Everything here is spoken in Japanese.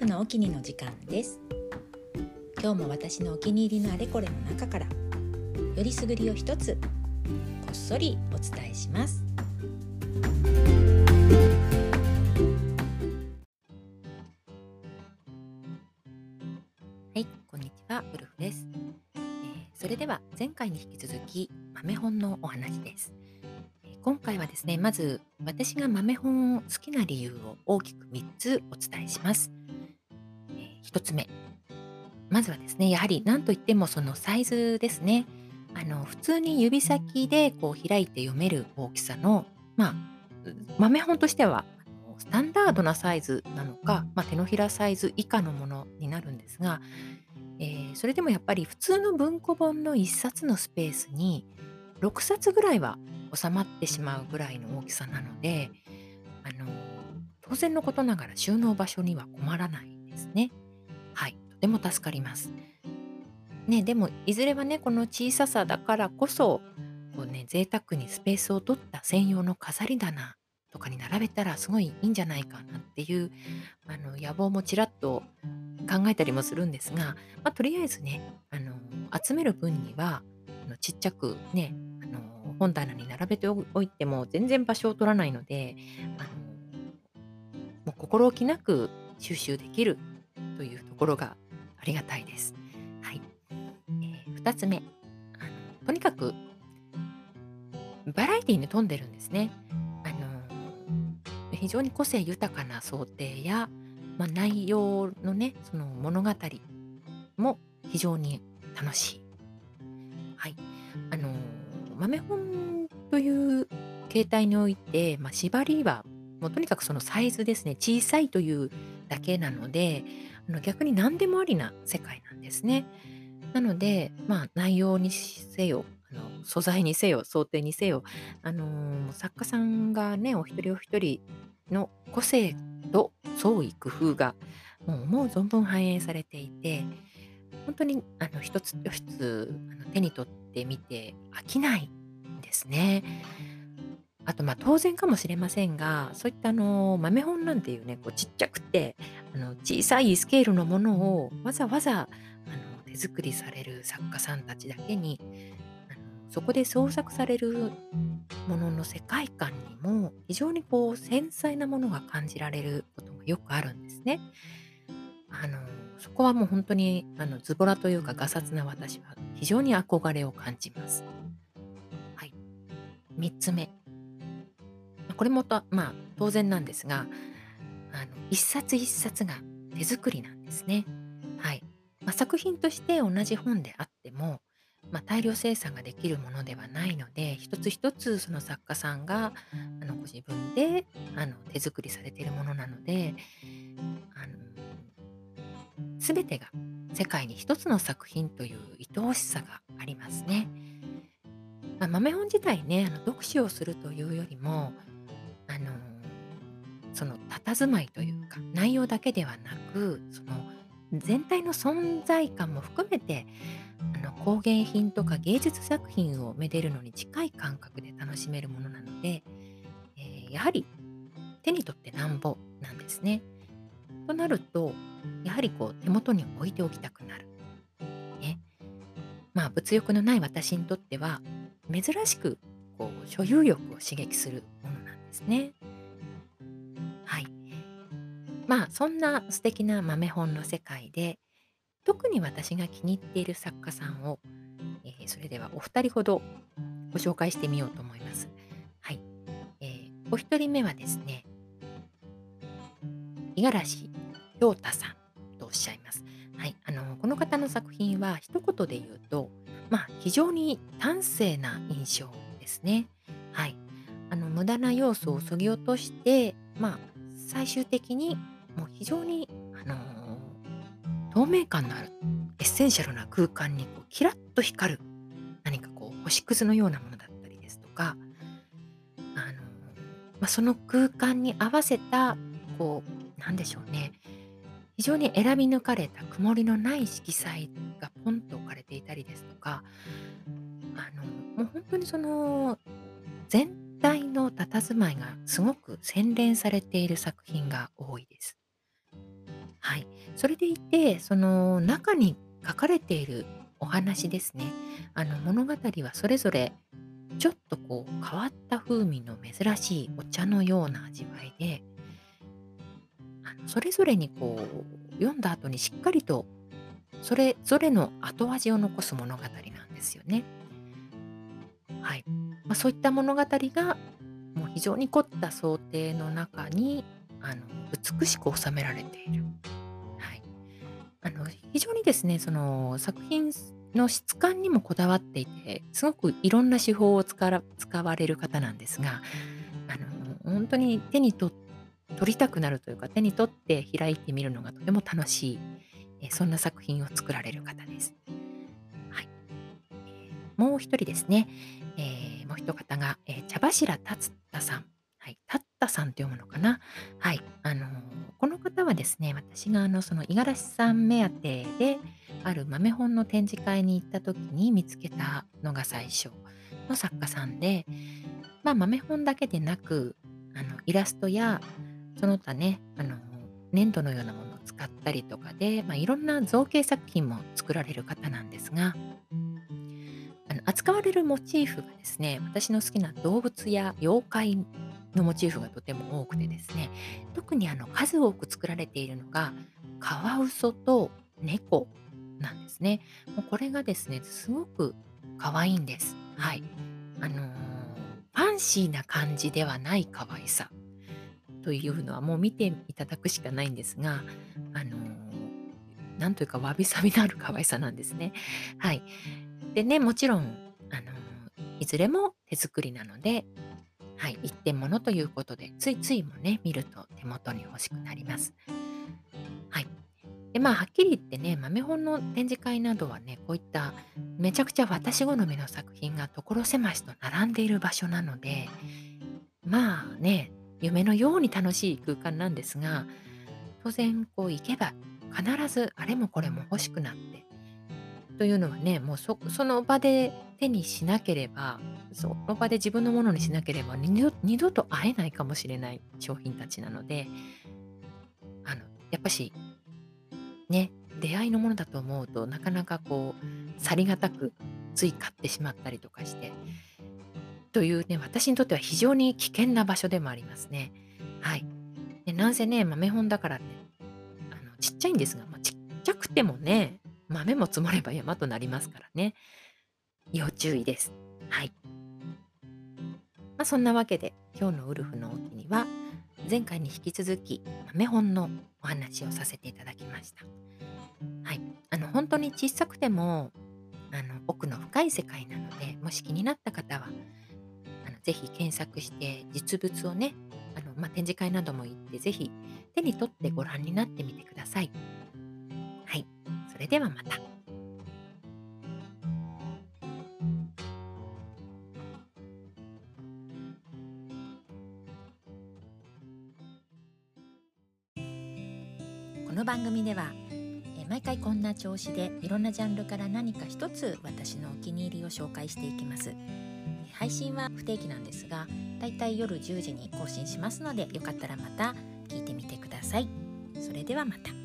婦のお気にの時間です。今日も私のお気に入りのあれこれの中からよりすぐりを一つこっそりお伝えします。はいこんにちはウルフです、えー、それでは前回に引き続き豆本のお話です。今回はですね、まず私が豆本を好きな理由を大きく3つお伝えします。1つ目。まずはですね、やはり何といってもそのサイズですね。あの普通に指先でこう開いて読める大きさの、まあ、豆本としてはスタンダードなサイズなのか、まあ、手のひらサイズ以下のものになるんですが、えー、それでもやっぱり普通の文庫本の1冊のスペースに6冊ぐらいは収まってしまうぐらいの大きさなのであの当然のことながら収納場所には困らないですね。はい、とても助かります。ね、でもいずれはねこの小ささだからこそこうね贅沢にスペースを取った専用の飾り棚とかに並べたらすごいいいんじゃないかなっていうあの野望もちらっと考えたりもするんですが、まあ、とりあえずねあの集める分にはあのちっちゃくねあの本棚に並べておいても全然場所を取らないのであのもう心置きなく収集できるというところがありがたいです。はいえー、2つ目とにかくバラエティに富んでるんですね。あの非常に個性豊かな想定や、まあ、内容のねその物語も非常に楽しい。はい、あの豆本という形態において、まあ、縛りはもうとにかくそのサイズですね小さいというだけなので逆に何でもありな世界なんですね。なので、まあ、内容にせよあの素材にせよ想定にせよ、あの、作家さんがねお一人お一人の個性と創意工夫がもう思う存分反映されていて本当にあの一つ一つあの手に取ってみて飽きないんですね。あとまあ当然かもしれませんがそういったあの豆本なんていうねこうちっちゃくてあの小さいスケールのものをわざわざあの手作りされる作家さんたちだけにあのそこで創作されるものの世界観にも非常にこう繊細なものが感じられることがよくあるんですね。あのそこはもう本当にあのズボラというかガサツな私は非常に憧れを感じます。はい。3つ目。これもと、まあ、当然なんですが、あの一冊一冊が手作りなんですね。はい。まあ、作品として同じ本であっても、まあ、大量生産ができるものではないので一つ一つその作家さんがあのご自分であの手作りされているものなのであの全てが世界に一つの作品という愛おしさがありますね。まあ、豆本自体ねあの読書をするというよりも佇まいというか内容だけではなくその全体の存在感も含めてあの工芸品とか芸術作品をめでるのに近い感覚で楽しめるものなので、えー、やはり手に取ってなんぼなんですね。となるとやはりこう手元に置いておきたくなる。ね。まあ物欲のない私にとっては珍しくこう所有欲を刺激するものなんですね。まあそんな素敵な豆本の世界で特に私が気に入っている作家さんを、えー、それではお二人ほどご紹介してみようと思います。はい。えー、お一人目はですね、五十嵐陽太さんとおっしゃいます。はい、あのこの方の作品は一言で言うと、まあ、非常に端正な印象ですね。はい、あの無駄な要素をそぎ落として、まあ、最終的にもう非常に、あのー、透明感のあるエッセンシャルな空間にこうキラッと光る何かこう星屑のようなものだったりですとか、あのー、まあ、その空間に合わせたこうなんでしょうね非常に選び抜かれた曇りのない色彩がポンと置かれていたりですとかあのもう本当にその全体の佇まいがすごく洗練されている作品が多いです。はい。それでいて、その中に書かれているお話ですね。あの物語はそれぞれちょっとこう変わった風味の珍しいお茶のような味わいで、それぞれにこう読んだ後にしっかりとそれぞれの後味を残す物語なんですよね。はい。まあ、そういった物語がもう非常に凝った想定の中にあの美しく収められている。あの非常にですね、その作品の質感にもこだわっていて、すごくいろんな手法を使われる方なんですが、あの本当に手に取取りたくなるというか、手に取って開いてみるのがとても楽しい、えそんな作品を作られる方です。はい。もう一人ですね、えー、もう一方が、えー、茶柱達太さん。はい、タッタさんって読むのかな？はい、あのー、この方はですね、私があのその五十嵐さん目当てである豆本の展示会に行った時に見つけたのが最初の作家さんで、まあ、豆本だけでなくあのイラストやその他ねあの粘土のようなものを使ったりとかで、まあ、いろんな造形作品も作られる方なんですがあの扱われるモチーフがですね私の好きな動物や妖怪のモチーフがとても多くてですね特にあの数多く作られているのがカワウソと猫なんですね。もうこれがですねすごく可愛いんです。はい。あのー、ファンシーな感じではない可愛さというのはもう見ていただくしかないんですが、あのー、なんというかわびさびのある可愛さなんですね。はい。でね、もちろん、あのー、いずれも手作りなので、はい、一点物ということで、ついついもね、見ると手元に欲しくなります。はい。で、まあ、はっきり言ってね、豆本の展示会などはね、こういっためちゃくちゃ私好みの作品が所狭しと並んでいる場所なので、まあね、夢のように楽しい空間なんですが、当然こう行けば必ずあれもこれも欲しくなって、というのはね、もうそその場で手にしなければ、その場で自分のものにしなければ二度と会えないかもしれない商品たちなので、あの、やっぱし、ね、出会いのものだと思うとなかなかこう、去りがたくつい買ってしまったりとかして、というね、私にとっては非常に危険な場所でもありますね。はい。でなんせね、豆本だからね、あのちっちゃいんですが、まあ、ちっちゃくてもね、豆も積もれば山となりますからね。要注意です。はい。まあ、そんなわけで今日のウルフのお気には前回に引き続き豆本のお話をさせていただきました。はい。あの本当に小さくてもあの奥の深い世界なのでもし気になった方はあのぜひ検索して実物をねあの、まあ、展示会なども行ってぜひ手に取ってご覧になってみてください。はい。それではまた。番組では毎回こんな調子でいろんなジャンルから何か一つ私のお気に入りを紹介していきます。配信は不定期なんですがだいたい夜10時に更新しますのでよかったらまた聞いてみてください。それではまた。